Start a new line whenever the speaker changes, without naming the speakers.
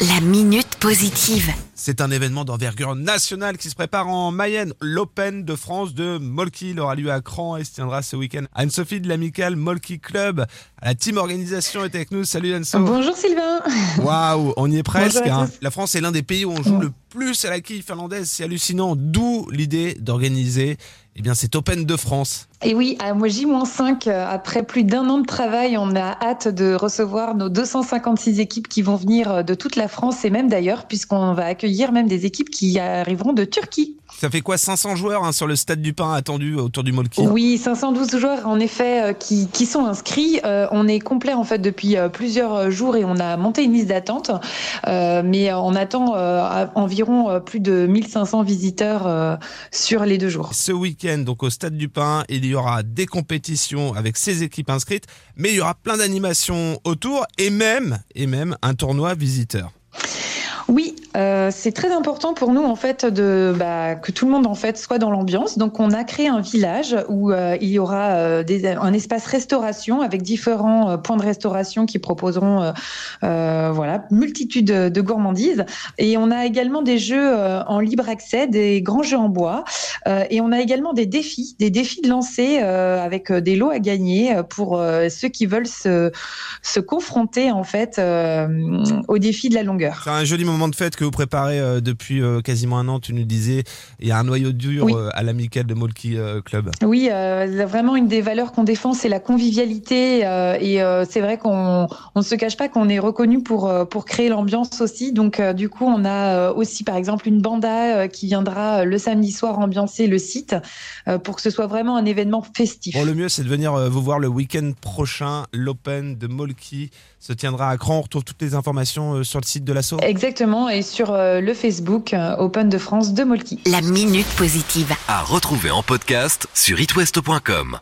La minute positive.
C'est un événement d'envergure nationale qui se prépare en Mayenne. L'Open de France de Molki il aura lieu à Cran et se tiendra ce week-end. Anne-Sophie de l'amical Molki Club, la team organisation est avec nous. Salut Anne-Sophie.
Bonjour Sylvain.
Waouh, on y est presque. Hein. La France est l'un des pays où on joue le plus à la quille finlandaise. C'est hallucinant. D'où l'idée d'organiser eh bien, cet Open de France.
Et oui, à moi J-5, euh, après plus d'un an de travail, on a hâte de recevoir nos 256 équipes qui vont venir euh, de toute la France et même d'ailleurs, puisqu'on va accueillir même des équipes qui arriveront de Turquie.
Ça fait quoi 500 joueurs hein, sur le stade du Pain attendu autour du Molki
Oui, 512 joueurs en effet euh, qui, qui sont inscrits. Euh, on est complet en fait depuis euh, plusieurs jours et on a monté une liste d'attente, Euh, mais on attend euh, environ plus de 1500 visiteurs sur les deux jours.
Ce week-end, donc au Stade du Pin, il y aura des compétitions avec 16 équipes inscrites, mais il y aura plein d'animations autour et même, et même un tournoi visiteur.
Oui, euh, c'est très important pour nous en fait de bah, que tout le monde en fait soit dans l'ambiance. Donc on a créé un village où euh, il y aura euh, des, un espace restauration avec différents euh, points de restauration qui proposeront euh, voilà multitude de, de gourmandises. Et on a également des jeux en libre accès, des grands jeux en bois. Et on a également des défis, des défis de lancer avec des lots à gagner pour ceux qui veulent se, se confronter en fait euh, au défi de la longueur.
C'est un joli moment de fête que vous préparez euh, depuis euh, quasiment un an, tu nous disais. Il y a un noyau dur
Oui.
euh, à l'amical de Molki Club.
Oui, euh, vraiment une des valeurs qu'on défend, c'est la convivialité. euh, et euh, c'est vrai qu'on on ne se cache pas qu'on est reconnu pour pour créer l'ambiance aussi. Donc du coup, on a aussi par exemple une banda qui viendra le samedi soir ambiancer le site pour que ce soit vraiment un événement festif.
Bon, le mieux, c'est de venir vous voir le week-end prochain. L'Open de Molki se tiendra à Cran. On retrouve toutes les informations sur le site de l'assaut.
Exactement, et sur euh, le Facebook euh, Open de France de Molki.
La minute positive.
À retrouver en podcast sur itwest.com.